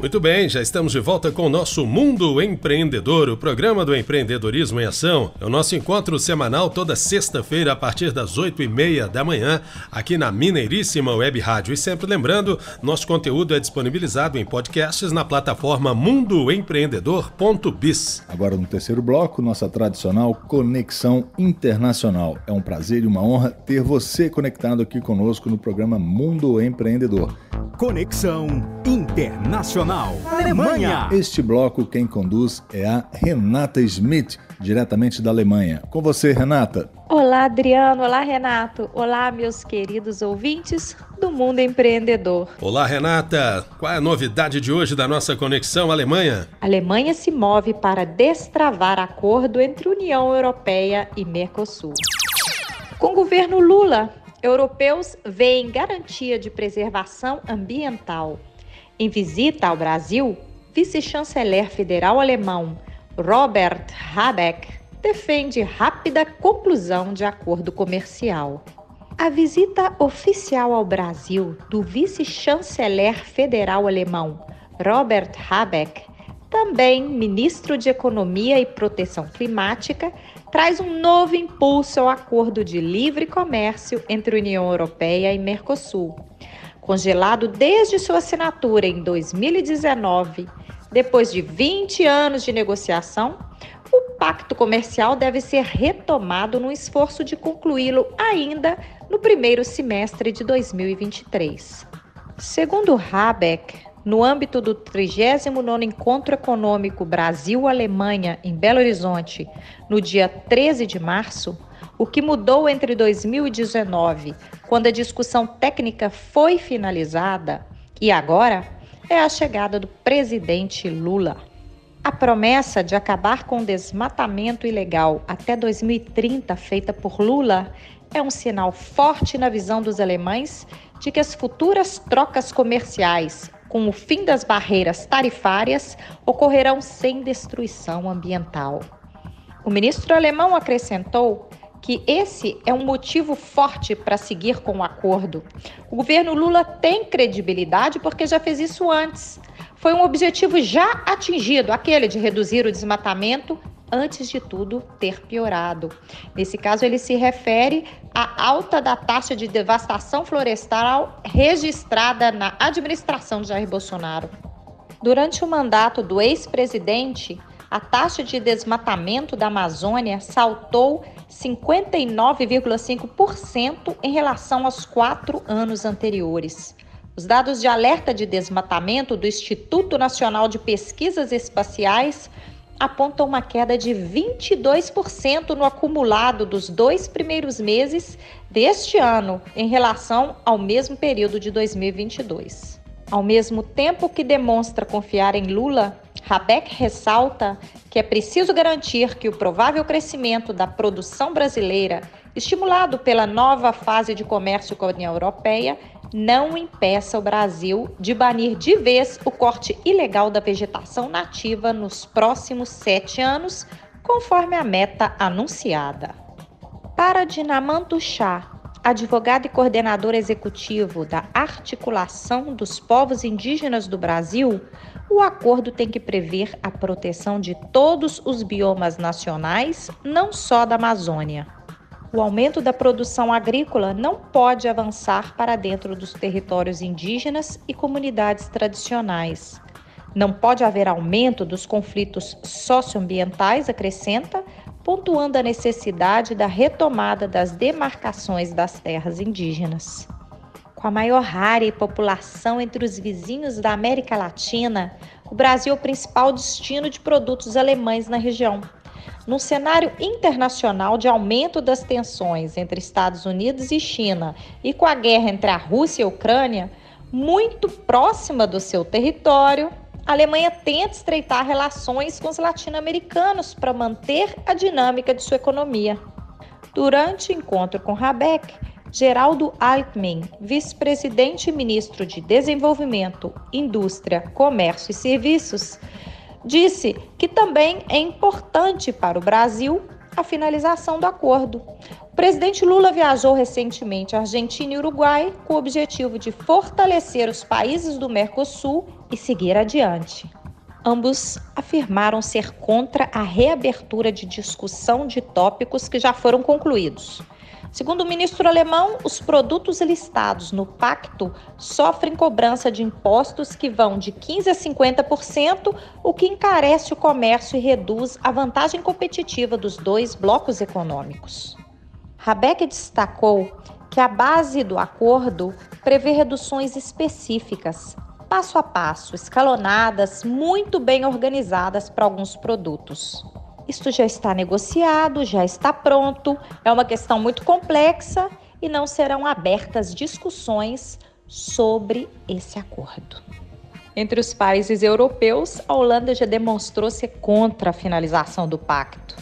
Muito bem, já estamos de volta com o nosso Mundo Empreendedor, o programa do empreendedorismo em ação. É o nosso encontro semanal toda sexta-feira a partir das oito e meia da manhã aqui na Mineiríssima Web Rádio. E sempre lembrando, nosso conteúdo é disponibilizado em podcasts na plataforma mundoempreendedor.biz. Agora no terceiro bloco, nossa tradicional Conexão Internacional. É um prazer e uma honra ter você conectado aqui conosco no programa Mundo Empreendedor. Conexão Internacional. Alemanha. Este bloco quem conduz é a Renata Smith, diretamente da Alemanha. Com você, Renata. Olá, Adriano. Olá, Renato. Olá, meus queridos ouvintes do Mundo Empreendedor. Olá, Renata. Qual é a novidade de hoje da nossa conexão Alemanha? A Alemanha se move para destravar acordo entre União Europeia e Mercosul. Com o governo Lula, europeus veem garantia de preservação ambiental. Em visita ao Brasil, vice-chanceler federal alemão Robert Habeck defende rápida conclusão de acordo comercial. A visita oficial ao Brasil do vice-chanceler federal alemão Robert Habeck, também ministro de Economia e Proteção Climática, traz um novo impulso ao acordo de livre comércio entre União Europeia e Mercosul. Congelado desde sua assinatura em 2019, depois de 20 anos de negociação, o pacto comercial deve ser retomado no esforço de concluí-lo ainda no primeiro semestre de 2023. Segundo Habeck, no âmbito do 39º Encontro Econômico Brasil-Alemanha em Belo Horizonte, no dia 13 de março, o que mudou entre 2019, quando a discussão técnica foi finalizada, e agora, é a chegada do presidente Lula. A promessa de acabar com o desmatamento ilegal até 2030, feita por Lula, é um sinal forte na visão dos alemães de que as futuras trocas comerciais com o fim das barreiras tarifárias, ocorrerão sem destruição ambiental. O ministro alemão acrescentou que esse é um motivo forte para seguir com o acordo. O governo Lula tem credibilidade porque já fez isso antes. Foi um objetivo já atingido, aquele de reduzir o desmatamento antes de tudo, ter piorado. Nesse caso, ele se refere à alta da taxa de devastação florestal registrada na administração de Jair Bolsonaro. Durante o mandato do ex-presidente, a taxa de desmatamento da Amazônia saltou 59,5% em relação aos quatro anos anteriores. Os dados de alerta de desmatamento do Instituto Nacional de Pesquisas Espaciais apontam uma queda de 22% no acumulado dos dois primeiros meses deste ano em relação ao mesmo período de 2022. Ao mesmo tempo que demonstra confiar em Lula, Rabeck ressalta que é preciso garantir que o provável crescimento da produção brasileira, estimulado pela nova fase de comércio com a União Europeia, não impeça o Brasil de banir de vez o corte ilegal da vegetação nativa nos próximos sete anos, conforme a meta anunciada. Para Dinamanto Chá, advogado e coordenador executivo da Articulação dos Povos Indígenas do Brasil, o acordo tem que prever a proteção de todos os biomas nacionais, não só da Amazônia. O aumento da produção agrícola não pode avançar para dentro dos territórios indígenas e comunidades tradicionais. Não pode haver aumento dos conflitos socioambientais, acrescenta, pontuando a necessidade da retomada das demarcações das terras indígenas. Com a maior área e população entre os vizinhos da América Latina, o Brasil é o principal destino de produtos alemães na região. Num cenário internacional de aumento das tensões entre Estados Unidos e China e com a guerra entre a Rússia e a Ucrânia, muito próxima do seu território, a Alemanha tenta estreitar relações com os latino-americanos para manter a dinâmica de sua economia. Durante o encontro com Habeck, Geraldo Altman, vice-presidente e ministro de Desenvolvimento, Indústria, Comércio e Serviços, disse que também é importante para o Brasil a finalização do acordo. O presidente Lula viajou recentemente à Argentina e Uruguai com o objetivo de fortalecer os países do Mercosul e seguir adiante. Ambos afirmaram ser contra a reabertura de discussão de tópicos que já foram concluídos. Segundo o ministro alemão, os produtos listados no pacto sofrem cobrança de impostos que vão de 15% a 50%, o que encarece o comércio e reduz a vantagem competitiva dos dois blocos econômicos. Rabeck destacou que a base do acordo prevê reduções específicas, passo a passo, escalonadas, muito bem organizadas para alguns produtos. Isto já está negociado, já está pronto, é uma questão muito complexa e não serão abertas discussões sobre esse acordo. Entre os países europeus, a Holanda já demonstrou ser contra a finalização do pacto.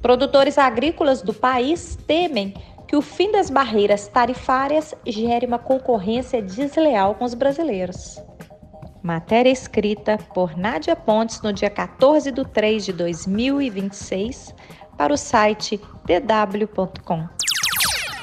Produtores agrícolas do país temem que o fim das barreiras tarifárias gere uma concorrência desleal com os brasileiros. Matéria escrita por Nádia Pontes no dia 14 de 3 de 2026 para o site dw.com.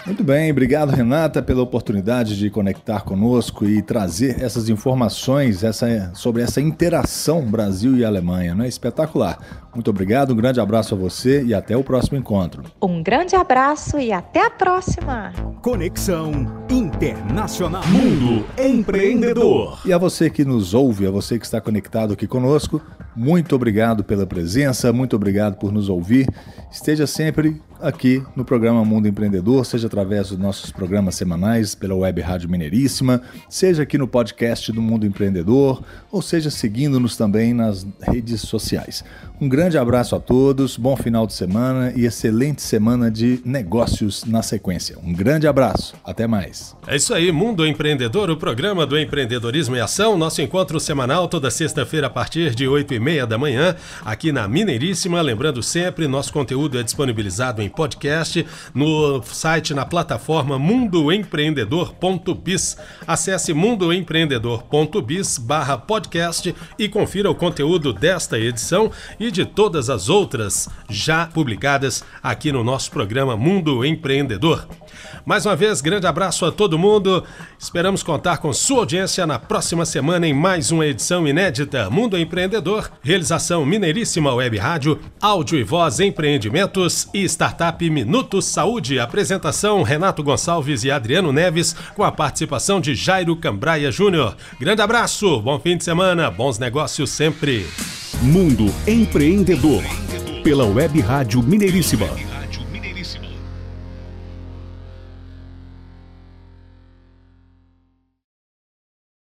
Muito bem, obrigado Renata pela oportunidade de conectar conosco e trazer essas informações essa, sobre essa interação Brasil e Alemanha. Não é espetacular? Muito obrigado, um grande abraço a você e até o próximo encontro. Um grande abraço e até a próxima. Conexão Internacional Mundo Empreendedor. E a você que nos ouve, a você que está conectado aqui conosco, muito obrigado pela presença, muito obrigado por nos ouvir. Esteja sempre aqui no programa Mundo Empreendedor, seja através dos nossos programas semanais pela Web Rádio Mineiríssima, seja aqui no podcast do Mundo Empreendedor, ou seja seguindo-nos também nas redes sociais. Um grande abraço a todos, bom final de semana e excelente semana de negócios na sequência. Um grande abraço, até mais. É isso aí, Mundo Empreendedor, o programa do empreendedorismo em ação, nosso encontro semanal toda sexta-feira a partir de 8 e meia da manhã, aqui na Mineiríssima. Lembrando sempre, nosso conteúdo é disponibilizado em podcast no site, na plataforma mundoempreendedor.biz. Acesse mundoempreendedor.biz barra podcast e confira o conteúdo desta edição e de todas as outras já publicadas aqui no nosso programa Mundo Empreendedor. Mais uma vez, grande abraço a todo mundo. Esperamos contar com sua audiência na próxima semana em mais uma edição inédita Mundo Empreendedor, realização Mineiríssima Web Rádio, áudio e voz empreendimentos e startup Minuto Saúde. Apresentação Renato Gonçalves e Adriano Neves, com a participação de Jairo Cambraia Júnior. Grande abraço, bom fim de semana, bons negócios sempre. Mundo Empreendedor, pela Web Rádio Mineiríssima.